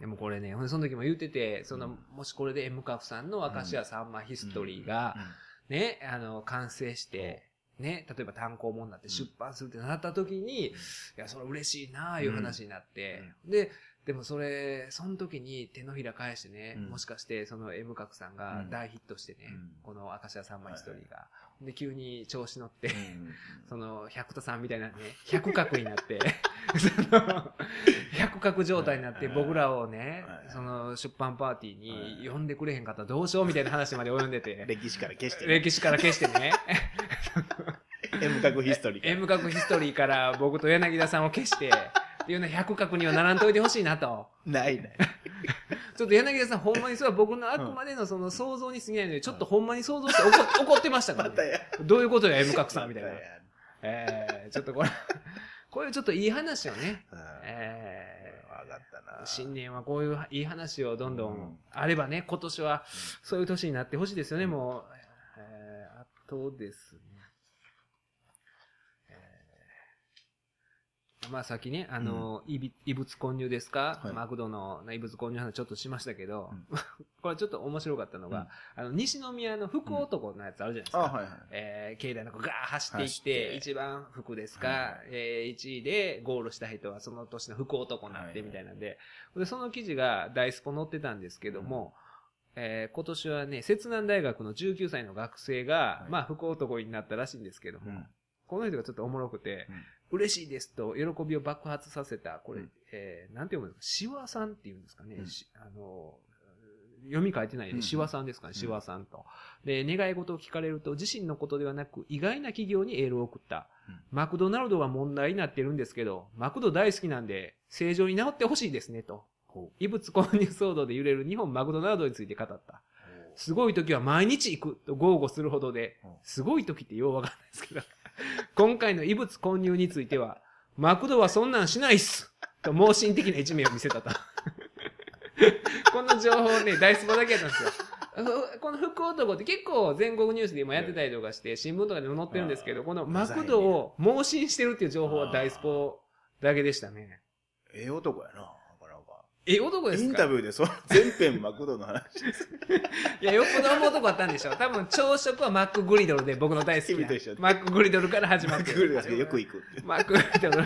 でもこれね、その時も言ってて、その、もしこれで M カフさんの明石家さんまヒストリーが、ね、あの、完成して、ね、例えば単行本になって出版するってなった時に、いや、それ嬉しいなあいう話になって、で、でもそれ、その時に手のひら返してね、うん。もしかしてその M 角さんがうん。大ヒットしてね、うん。この明石家さんまヒストリーが、で、急に調子乗って、うん その、百田さんみたいなね、百角になって、その、百角状態になって、はい僕らをねはい、その、出版パーティーはい。に呼んでくれへんかったらどうしようみたいな話まで及んでて、歴史から消してね。歴史から消してね、M 角ヒストリー。M 角ヒストリーから僕と柳田さんを消して、いうの百角にはならんといてほしいなと。ないない。ちょっと柳田さんほんまにそれは僕のあくまでのその想像に過ぎないので、ちょっとほんまに想像して怒 怒ってましたからね。どういうことよ、M 角さんみたいなえー、ちょっとこれ、こういうちょっといい話をね、うんえわかったな。ー、新年はこういういい話をどんどうんんあればね、今年はそういう年になってほしいですよね、もう。えー、あとですね。えーまあさっきね、あの、異物異物混入ですか、はい。マクドの異物混入の話ちょっとしましたけど、うん。これちょっと面白かったのが、あの、西宮の福男のやつあるじゃないですあ、か。はいはい。えー、境内の子ガー走っていってて、一番服ですか、はえー、1位でゴールした人はその年の福男になってはいみたいなんで、で、その記事がダイスポ載ってたんですけども、えー今年はね、摂南大学の19歳の学生が、はい。まあ、福男になったらしいんですけども、うん。この人がちょっとおもろくて、嬉しいですと喜びを爆発させた、これ、うん。えーなんて読むんですか、しわさんっていうんですかね、うん。しあの、読み書いてないで、うん。しわさんですかね、うん。しわさんと。で、願い事を聞かれると、自身のことではなく、意外な企業にエールを送った。うん。マクドナルドが問題になってるんですけど、マクド大好きなんで、正常に治ってほしいですね、と。異物混入騒動で揺れる日本マクドナルドについて語った。すごい時は毎日行くと豪語するほどでう。ん、すごい時ってようわかんないですけど、今回の異物混入については、マクドはそんなんしないっすと盲信的な一面を見せたと。この情報ね、ダイスポだけやったんですよ。ふこの福男って結構全国ニュースで今やってたりとかして、新聞とかでも載ってるんですけど、このマクドを盲信してるっていう情報はダイスポだけでしたね。ええ男やな。え、男ですか？インタビューでその 全編マクドの話。いや、よっぽど思うとこあったんでしょ。多分、朝食はマックグリドルで僕の大好きな。マックグリドルから始まマってクグリが好きでよく行く。マックグリドル、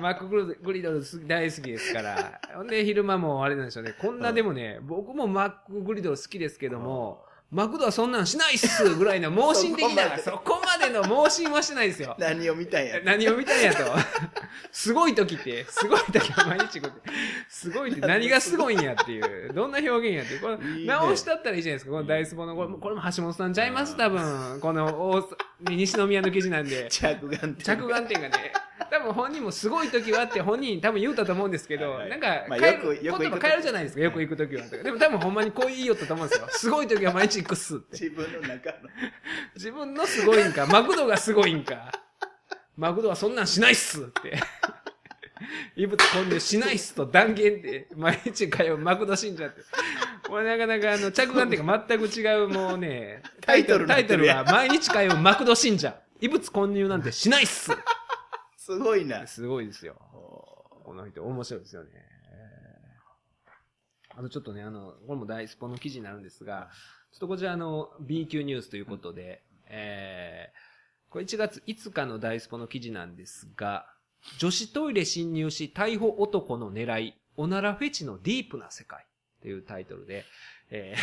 マックグリドル大好きですから。ほんで、昼間もあれなんでしょうね。こんなでもね、僕もマックグリドル好きですけども、マクドはそんなんしないっす ぐらいの盲信的な、そそこまでの盲信はしてないですよ。何を見たんや。何を見たんやと。すごい時って、すごい時は毎日こて、すごいって何がすごいんやっていう、どんな表現やっていう。これ、直したったらいいじゃないですか。このダイスボの、これもこれも橋本さんちゃいます多分。この大阪、西宮の記事なんで。着眼点。着眼点がね、多分本人もすごい時はって本人多分言うたと思うんですけど、はいはいなんかまあよく言葉変えるじゃないですか、よく行く時は。でも多分ほんまにこう言いよったと思うんですよ。すごい時は毎日行くっすって。自分の中の。自分のすごいんか、マクドがすごいんか。マクドはそんなんしないっすって。異物混入しないっすと断言って、毎日通うマクド信者って。これなかなかあの、着眼点が全く違うもうね、タイトルタイトルは毎日通うマクド信者。異物混入なんてしないっす。すごいな。すごいですよ。この人、面白いですよね。あとちょっとね、あの、これも大スポの記事になるんですが、ちょっとこちらあの、B 級ニュースということで、えー、これ1月5日の大スポの記事なんですが、女子トイレ侵入し逮捕男の狙い、おならフェチのディープな世界というタイトルで、え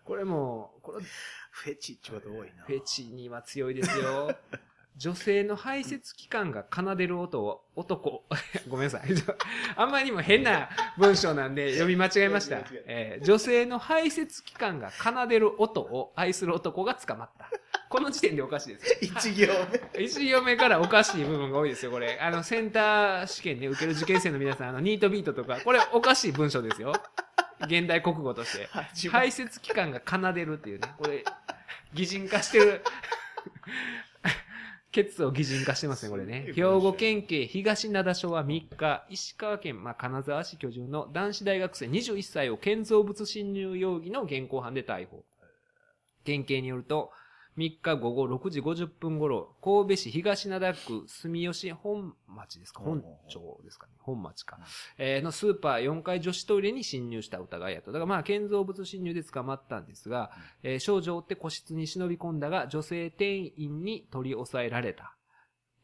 ー、これも、これフェチってこと多いな。フェチには強いですよ。女性の排泄器官が奏でる音を男、ごめんなさい。あんまりにも変な文章なんで 読み間違えましたえ。ー女性の排泄器官が奏でる音を愛する男が捕まった。この時点でおかしいです。一行目。一行目からおかしい部分が多いですよ、これ。あの、センター試験ね、受ける受験生の皆さん、あの、ニートビートとか、これおかしい文章ですよ。現代国語として。排泄器官が奏でるっていうね、これ、擬人化してる。ケツを擬人化してますね、これね。兵庫県警東灘署は3日、石川県、まあ、金沢市居住の男子大学生21歳を建造物侵入容疑の現行犯で逮捕。県警によると、3日午後6時50分頃、神戸市東灘区住吉本町ですか？本町ですかね？本町か。えーのスーパー4階女子トイレに侵入した疑いやと。だからまあ、建造物侵入で捕まったんですが、えー少女を追って個室に忍び込んだが、女性店員に取り押さえられた。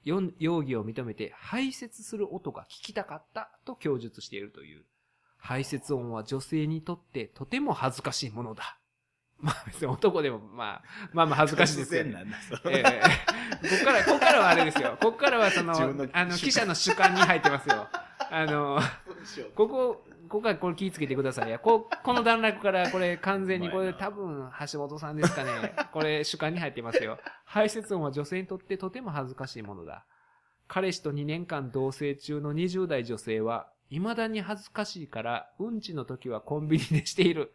容疑を認めて、排泄する音が聞きたかったと供述しているという。排泄音は女性にとってとても恥ずかしいものだ。まあ別に男でもまあ、まあまあ恥ずかしいですけど 突然なんだ、そええここから、ここからはあれですよ。ここからはそのの、あの、記者の主観に入ってますよ。あの、ここ、ここからこれ気ぃつけてくださいや。こ、この段落からこれ完全にこれ多分橋本さんですかね。これ主観に入ってますよ。排泄音は女性にとってとても恥ずかしいものだ。彼氏と2年間同棲中の20代女性は、未だに恥ずかしいから、うんちの時はコンビニでしている。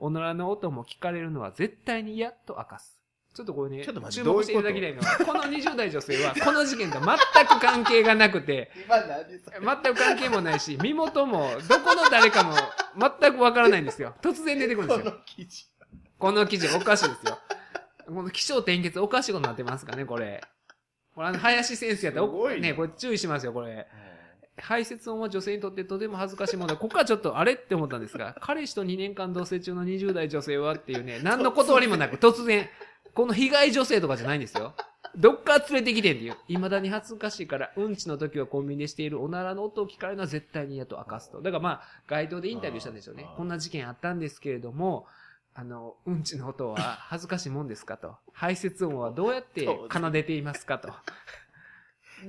おならの音も聞かれるのは絶対に嫌と明かす。ちょっとこれね、ちょっと待注目していただきたいのは、この20代女性は、この事件と全く関係がなくて、全く関係もないし、身元も、どこの誰かも、全くわからないんですよ。突然出てくるんですよ。この記事。この記事おかしいですよ。この気象転結おかしいことになってますかね、これ。これあの、林先生やったらね、これ注意しますよ、これ。排泄音は女性にとってとても恥ずかしいもので、ここからちょっとあれって思ったんですが、彼氏と2年間同棲中の20代女性はっていうね、何の断りもなく突然、この被害女性とかじゃないんですよ。どっから連れてきてんっていう。未だに恥ずかしいから、うんちの時はコンビニでしているおならの音を聞かれるのは絶対に嫌と明かすと。だからまあ、街頭でインタビューしたんでしょうねこんな事件あったんですけれども、あの、うんちの音は恥ずかしいもんですかと。排泄音はどうやって奏でていますかと。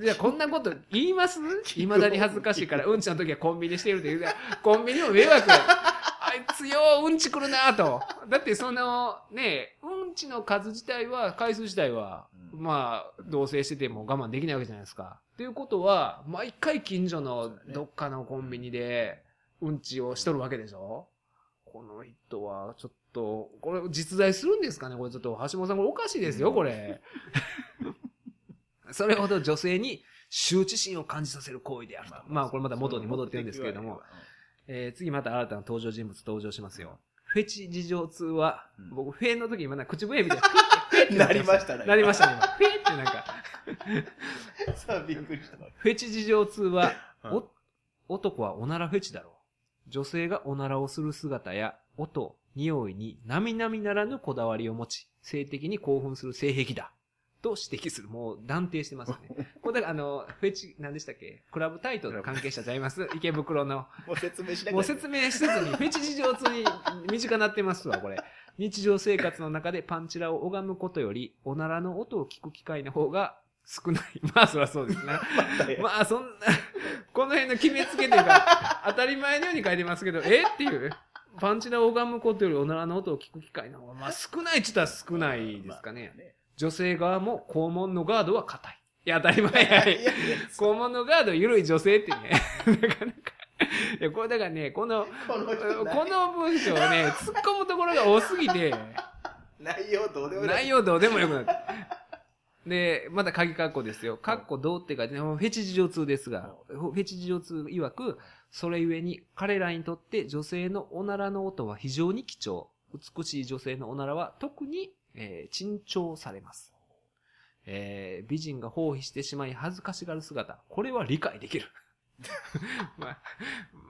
じゃあこんなこと言います？未だに恥ずかしいから、うんちの時はコンビニでしているという。コンビニも迷惑。あいつよううんち来るなと。だってその、ねうんちの数自体は、回数自体は、うんまあ、同棲してても我慢できないわけじゃないですか。ということは、毎回近所のどっかのコンビニで、うんちをしとるわけでしょ？この人は、ちょっと、これ実在するんですかね？これちょっと、橋本さんこれおかしいですよ、これ。それほど女性に羞恥心を感じさせる行為であると。まあ、これまた元に戻ってるんですけれども、。えー次また新たな登場人物登場しますよ。フェチ事情通は、うん僕、フェの時今な口笛みたいな、フェってなりましたねなりましたね、今。フェってなんか、さあ、びっくりした。フェチ事情通は、うんお男はおならフェチだろう。女性がおならをする姿や音、匂いに並々ならぬこだわりを持ち、性的に興奮する性癖だ。と指摘する。もう断定してますね。これだからあの、フェチ、何でしたっけ？クラブタイトルの関係者ちゃいます？池袋の。もう説明しなもう説明しずに、フェチ事情通に身近になってますわ、これ。日常生活の中でパンチラを拝むことより、おならの音を聞く機会の方が少ない。まあ、そりゃそうですね。まあ、そんな、この辺の決めつけというか、当たり前のように書いてますけど、え？っていう。パンチラを拝むことよりおならの音を聞く機会の方が、まあ少ないっつったら少ないですかね。女性側も肛門のガードは硬い。いや、当たり前や。肛門のガード緩い女性ってね、なかなか。いや、これだからね、この、この文章をね、突っ込むところが多すぎて、内容どうでもない。内容どうでもよくなる。で、また鍵括弧ですよ。括弧どうって書いてね、フェチ事情通ですが、フェチ事情通曰く、それゆえに彼らにとって女性のおならの音は非常に貴重。美しい女性のおならは特に、えー珍重されます。えー美人が放棄してしまい恥ずかしがる姿。これは理解できる。まあ、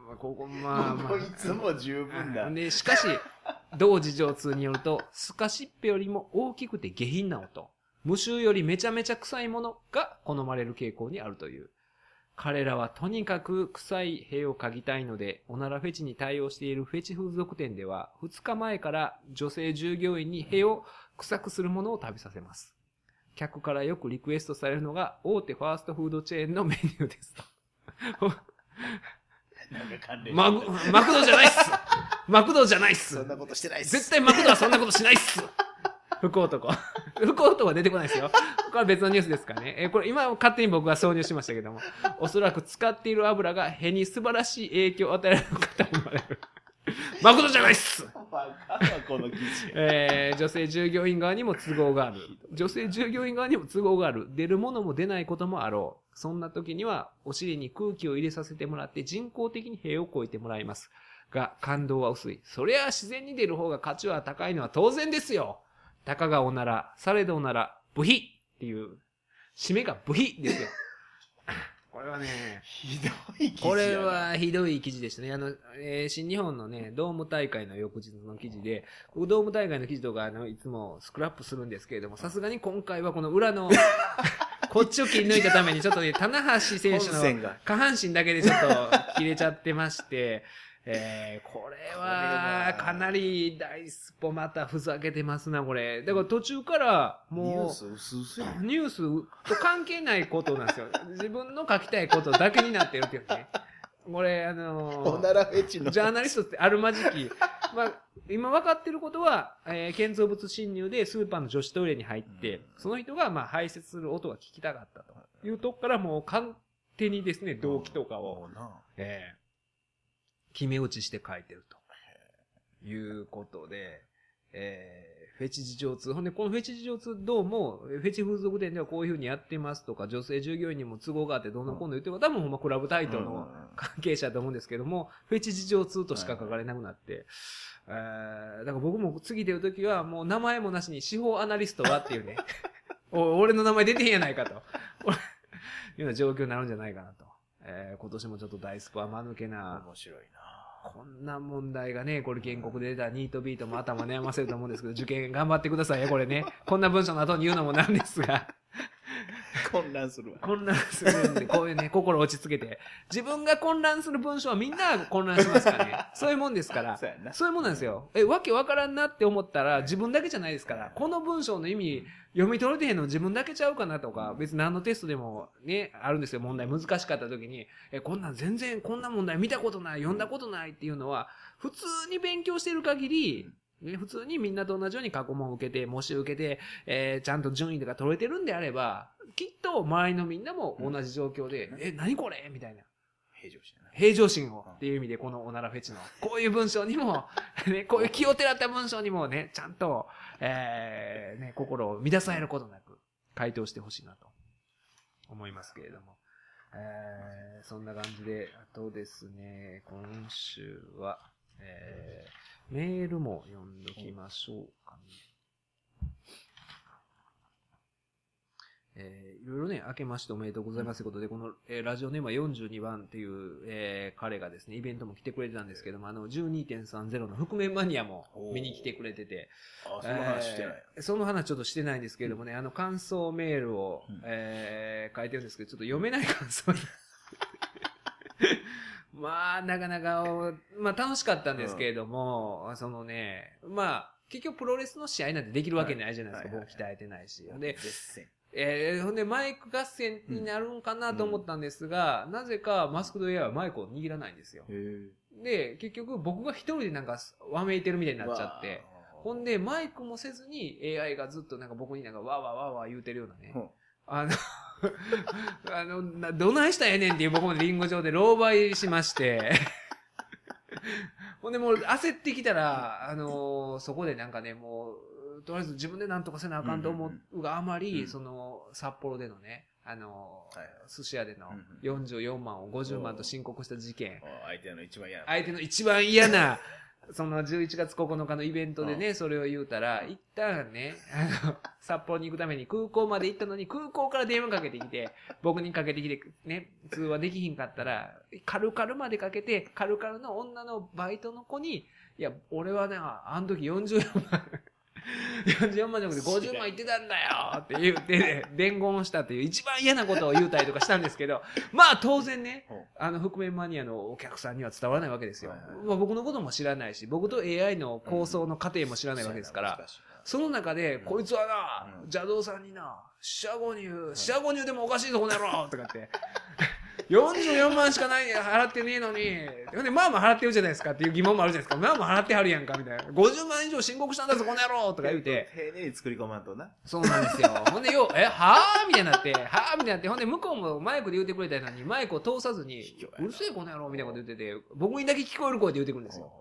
まあ、ここ、まあまあ。こいつも十分だ。で、しかし、同事情通によると、スカシッペよりも大きくて下品な音、無臭よりめちゃめちゃ臭いものが好まれる傾向にあるという。彼らはとにかく臭い塀を嗅ぎたいので、おならフェチに対応しているフェチ風俗店では、2日前から女性従業員に塀を臭くするものを食べさせます。客からよくリクエストされるのが、大手ファーストフードチェーンのメニューですマグ、マクドじゃないっすマクドじゃないっすそんなことしてないっす。絶対マクドはそんなことしないっす福男。福男は出てこないですよ。これは別のニュースですからね。えーこれ今勝手に僕が挿入しましたけども、おそらく使っている油がへに素晴らしい影響を与えられる方に生まれる。マクドじゃないっす。えー女性従業員側にも都合がある。女性従業員側にも都合がある。出るものも出ないこともあろう。そんな時には、お尻に空気を入れさせてもらって人工的に塀を越えてもらいます。が、感動は薄い。そりゃ自然に出る方が価値は高いのは当然ですよ。たかがおなら、されどおなら、ブヒっていう、締めがブヒですよ。これはね、ひどい記事これ、はひどい記事でしたね。あの、えー新日本のね、ドーム大会の翌日の記事で、僕ドーム大会の記事とか、あの、いつもスクラップするんですけれども、さすがに今回はこの裏の、こっちを切り抜いたために、ちょっとね、棚橋選手の下半身だけでちょっと切れちゃってまして、えー、これは、かなり大スポまたふざけてますな、これ。だから途中から、もう、ニュース薄。ニュースと関係ないことなんですよ。自分の書きたいことだけになってるっていうね。これ、あのおならフェチの。ジャーナリストってあるまじき、まあ、今分かってることは、えー建造物侵入でスーパーの女子トイレに入って、うんその人が、まあ、排泄する音が聞きたかったというとこからもう勝手にですね、動機とかを、もうなえー決め打ちして書いてると。いうことで、えーフェチ事情通。ほんで、このフェチ事情通どうも、フェチ風俗店ではこういう風にやってますとか、女性従業員にも都合があってどんどん今度言ってる方多分ほんまクラブタイトルの関係者だと思うんですけども、フェチ事情通としか書かれなくなって、えーだから僕も次出るときはもう名前もなしに司法アナリストはっていうね、お俺の名前出てへんやないかと、俺 いうような状況になるんじゃないかなと。えー今年もちょっと大スポは間抜けな、面白いな。こんな問題がね、これ原告で出たニートビートも頭悩ませると思うんですけど、受験頑張ってくださいよ、これね。こんな文章の後に言うのもなんですが。混乱するわ。混乱するんで、こういうね、心落ち着けて。自分が混乱する文章はみんな混乱しますからね。そういうもんですから。そうやな。そういうもんなんですよ。え、わけわからんなって思ったら自分だけじゃないですから。この文章の意味読み取れてへんの自分だけちゃうかなとか、別に何のテストでもね、あるんですよ。問題難しかった時に、え、こんなん全然こんな問題見たことない、読んだことないっていうのは、普通に勉強してる限り、ね、普通にみんなと同じように過去問を受けて、模試受けて、えーちゃんと順位とか取れてるんであれば、きっと周りのみんなも同じ状況で、え、何これ？みたいな。平常心やな。平常心をっていう意味で、このおならフェチの、こういう文章にも、ね、こういう気をてらった文章にもね、ちゃんと、えー、ね、心を乱されることなく、回答してほしいなと、思いますけれども。えー、そんな感じで、あとですね、今週は、えー、メールも読んどきましょうかね。えーいろいろね、明けましておめでとうございますということで、この、えーラジオネームは42番っていう、えー彼がですね、イベントも来てくれてたんですけども、あの、12.30の覆面マニアも見に来てくれてて、あ、その話してない。えーその話ちょっとしてないんですけれどもね、あの、感想メールを、うん。えー書いてるんですけど、ちょっと読めない感想にまあ、なかなか、まあ楽しかったんですけれども、そのね、まあ、結局プロレスの試合なんてできるわけないじゃないですか、はいはい僕鍛えてないし。で。えーほんでマイク合戦になるんかなと思ったんですが、なぜかマスクドエアはマイクを握らないんですよ。へで、結局僕が一人でなんかわめいてるみたいになっちゃって、ほんでマイクもせずに AI がずっとなんか僕になんかわーわーわーわー言うてるようなね。うん。あの、あの、などないしたらええねんっていう僕もリンゴ上で狼狽しまして、ほんでもう焦ってきたら、あのそこでなんかね、もう、とりあえず自分でなんとかせなあかんと思うがあまり、うん。その、札幌でのね、あのはいはい。寿司屋でのうん44万を50万と申告した事件、あ相手の一番嫌な。相手の一番嫌な、その11月9日のイベントでね、それを言うたら、一旦ね、あの、札幌に行くために空港まで行ったのに、空港から電話かけてきて、僕にかけてきて、ね、通話できひんかったら、カルカルまでかけて、カルカルの女のバイトの子に、いや、俺はね、あの時44万、44万じゃなくて50万言ってたんだよって言って、ね、伝言したっていう一番嫌なことを言うたりとかしたんですけど、まあ当然ね、う。んあの、覆面マニアのお客さんには伝わらないわけですよ。僕のことも知らないし、僕と AI の構想の過程も知らないわけですから、その中で、うん。こいつはな、うん。邪道さんにな、四捨五入、四捨五入でもおかしいぞ、この野郎とかって。44万しかない、払ってねえのに。ほんで、まあまあ払ってるじゃないですかっていう疑問もあるじゃないですか。まあまあ払ってはるやんか、みたいな。50万以上申告したんだぞ、この野郎とか言うて。丁寧に作り込まんとな。そうなんですよ。ほんで、よう、え、はぁみたいになって、はぁみたいになって、ほんで、向こうもマイクで言ってくれたのに、マイクを通さずにうるせえこの野郎みたいなこと言ってて、僕にだけ聞こえる声で言ってくるんですよ。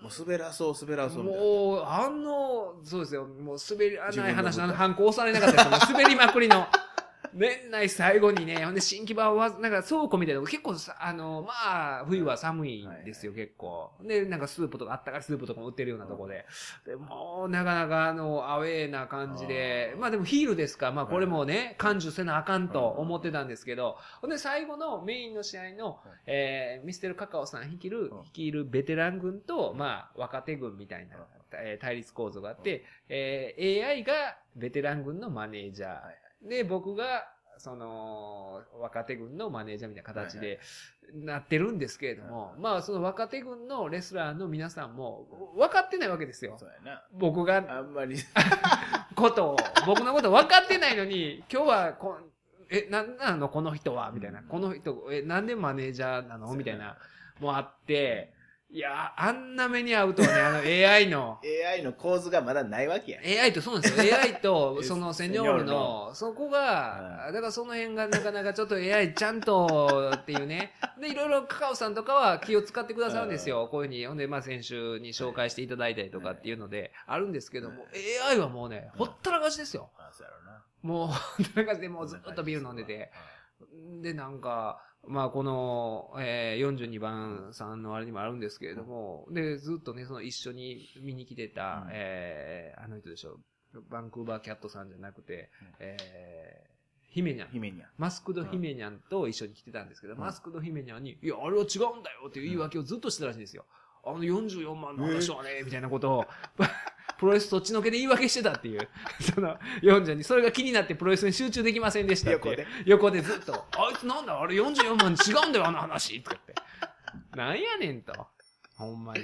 もう滑らそう、滑らそう。もう、あの、そうですよ。もう滑り、あ自ない話の分のことハンコ押されなかったです滑りまくりの。年内最後にね、ほんで新木場は、なんか倉庫みたいなの結構さ、あの、まあ、冬は寒いんですよ、結構。で、なんかスープとか、あったかいスープとかも売ってるようなとこで。でもう、なかなかあの、アウェーな感じで、まあでもヒールですか、まあこれもね、感受せなあかんと思ってたんですけど、ほんで最後のメインの試合の、えーミステルカカオさん率いるうん、率いるベテラン軍と、まあ、若手軍みたいなうん、えー対立構造があって、えー AI がベテラン軍のマネージャー。で、僕が、その、若手軍のマネージャーみたいな形でなってるんですけれども、まあ、その若手軍のレスラーの皆さんも、分かってないわけですよ。そ。うやな。僕が、あんまり、ことを、僕のこと分かってないのに、今日はこん、え、なんなのこの人は？みたいな。うん。この人、え、なんでマネージャーなの？みたいな、もあって、いや、あんな目に遭うとはね、あの AI の、AI の構図がまだないわけや。AI とそうなんですよ。AI と、え そのセニョールの、そこが、うだからその辺がなかなかちょっと AI ちゃんとっていうね。で、いろいろカカオさんとかは気を使ってくださるんですよ。こういうふうに。ほんで、まあ先週に紹介していただいたりとかっていうので、あるんですけども、AI はもうね、ほったらかしですよ。もう、ほったらかしでもうずっとビール飲んでて。で、なんか、まあ、この、えー、42番さんのあれにもあるんですけれども、で、ずっとね、その一緒に見に来てた、うんえー、あの人でしょ、バンクーバーキャットさんじゃなくて、うんえー、ヒメニャン。姫にゃ。マスクドヒメニャンと一緒に来てたんですけど、うんマスクドヒメニャンに、いや、あれは違うんだよっていう言い訳をずっとしてたらしいんですよ。あの44万の話はね、みたいなことを、プロレスそっちのけで言い訳してたっていう。その、40に、それが気になってプロレスに集中できませんでしたって。横で。横でずっと、あいつなんだ？あれ44万違うんだよ、あの話とか言って。なんやねんと。ほんまに。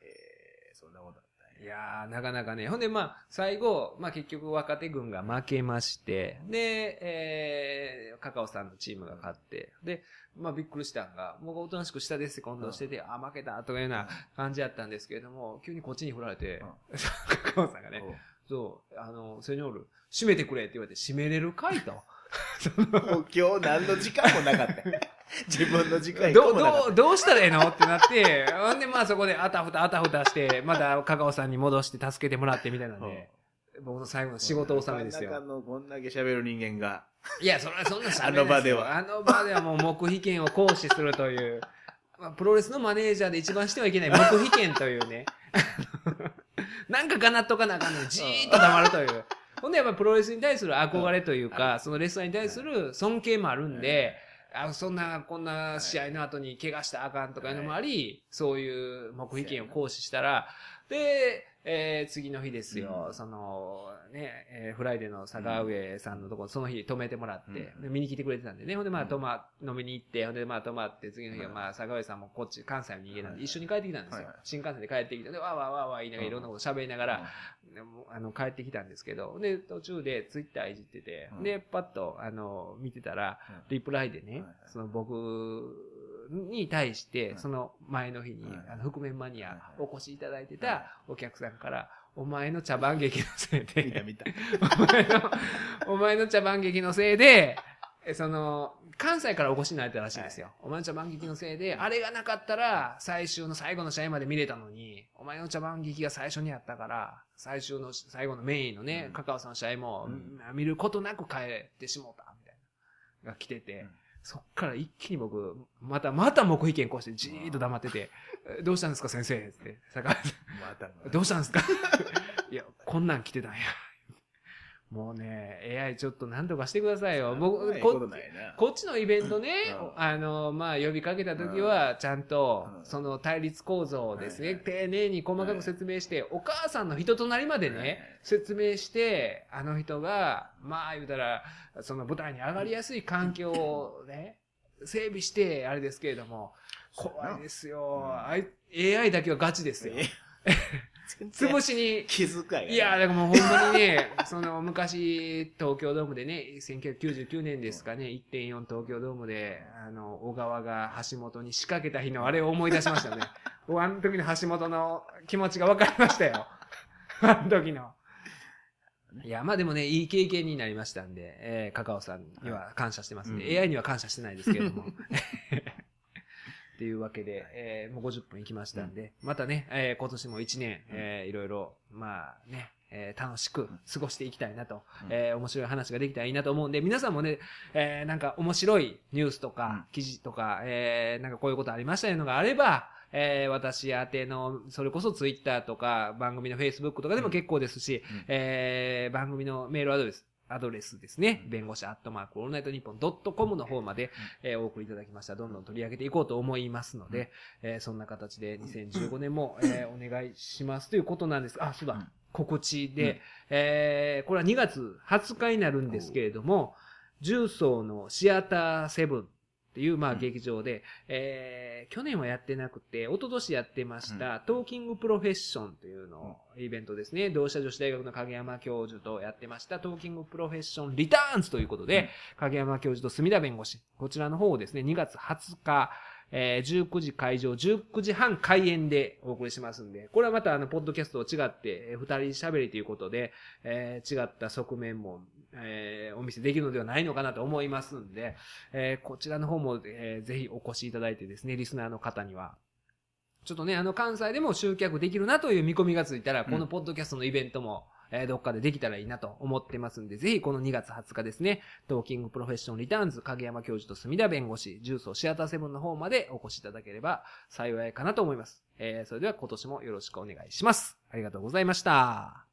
えー、そんなことだったんいや。やー、なかなかね。ほんで、まあ、最後、まあ結局若手軍が負けまして、で、えー、カカオさんのチームが勝って、で、まあびっくりしたんが、もうおとなしく下です今度してて、あ、負けたとかいうような感じやったんですけれども、急にこっちに振られて、カカオさんがね、そう、あの、セニョール、閉めてくれって言われて、閉めれるかい？と。もう今日何の時間もなかったよ。自分の時間一どう、どう、どうしたらええの？ってなって、ほんで、まあそこであたふたあたふたして、またカカオさんに戻して助けてもらってみたいなんで、僕の最後のた。仕事納めですよ。のこんだけ喋る人間が。いや、それはそんな喋あの場ではは。あの場ではもう黙秘権を行使するという、まあ、プロレスのマネージャーで一番してはいけない黙秘権というね。なんかがなっとかなあかんのにじーっと黙るという。ほんでやっぱプロレスに対する憧れといううか、そのレスラーに対する尊敬もあるんで、あそんな、こんな試合の後に怪我したらあかんとかいうのもあり、そういう黙秘権を行使したら、で、えー次の日ですよ、うん。その、ね、えーフライデーの坂上さんのところ、その日泊めてもらって、うん。で見に来てくれてたんでね、ほんでまあ、うん泊ま、飲みに行って、ほんでまあ、泊まって、次の日はうん。まあ、坂上さんもこっち、関西人間なんで、はい。一緒に帰ってきたんですよ。はい。新幹線で帰ってきて、で、わーわーわーわー言いながらいろんなこと喋りながら、あの、帰ってきたんですけど、で、途中でツイッターいじってて、うん。で、パッと、あの、見てたら、うん。リプライでねその僕に対しては、い。その前の日にあの、覆面マニアお越しいただいてはい。たお客さんから、お前の茶番劇のせいで、見た見た。お前の、お前の茶番劇のせいで、えその、関西からお越しになれたらしいんですよ。お前の茶番劇のせいで、あれがなかったら、最終の最後の試合まで見れたのに、お前の茶番劇が最初にあったから、最終の、最後のメインのね、うん。カカオさんの試合も、うん。見ることなく帰ってしもうた、みたいな。が来てて、うんそっから一気に僕、また、また黙秘権こしてじーっと黙ってて、えどうしたんですか先生？って、坂井さん。またどうしたんですか いや、こんなん来てたんや。もうね、AI ちょっと何とかしてくださいよ。僕、こっちのイベントね、うん。あの、まあ、呼びかけた時は、ちゃんとう、ん。その対立構造をですね、丁寧に細かく説明して、お母さんの人となりまでね、説明して、あの人が、まあ、言うたら、その舞台に上がりやすい環境をね、整備して、あれですけれども、怖いですよ。AI だけはガチですよ。全然潰しに、気遣いがねいや、だからもうほんまにね、その昔、東京ドームでね、1999年ですかね、1.4東京ドームで、あの、小川が橋本に仕掛けた日のあれを思い出しましたね。僕 あの時の橋本の気持ちが分かりましたよ。あの時の。いや、まあでもね、いい経験になりましたんで、えー、カカオさんには感謝してますんで、うん AI には感謝してないですけれども。っていうわけで、えーもう50分いきましたんで、またね、えー今年も1年、えーいろいろ、まあね、えー楽しく過ごしていきたいなと、うん。えー面白い話ができたらいいなと思うんで、皆さんもね、えーなんか面白いニュースとうん。か、記事とか、えーなんかこういうことありましたよのがあれば、えー私宛ての、それこそツイッターとか、番組のフェイスブックとかでも結構ですし、うん。えー番組のメールアドレス、アドレスですね。弁護士アットマークオールナイトニッポンドットコムの方まで、えーお送りいただきました。どんどん取り上げていこうと思いますので、えーそんな形で2015年も、えーお願いしますということなんです。あ、そうだ。うん告知で、うんえーこれは2月20日になるんですけれども、十三のシアターセブンっていう、まあ、うん。劇場で、えー去年はやってなくて、一昨年やってました、 Talking Professionというの、イベントですね。同志社女子大学の影山教授とやってました、 Talking Profession Returns ということで、うん。影山教授と墨田弁護士、こちらの方をですね、2月20日、えー19時会場、19時半開演でお送りしますんで、これはまたあの、ポッドキャストと違って、えー人喋りということで、えー違った側面も、えーお見せできるのではないのかなと思いますんで、えーこちらの方も、えーぜひお越しいただいてですね、リスナーの方には、ちょっとね、あの、関西でも集客できるなという見込みがついたら、このポッドキャストのイベントも、えどっかでできたらいいなと思ってますんで、ぜひこの2月20日ですね、Talking Profession Returns、影山教授と角田弁護士、十三シアターセブンの方までお越しいただければ幸いかなと思います。えーそれでは今年もよろしくお願いします。ありがとうございました。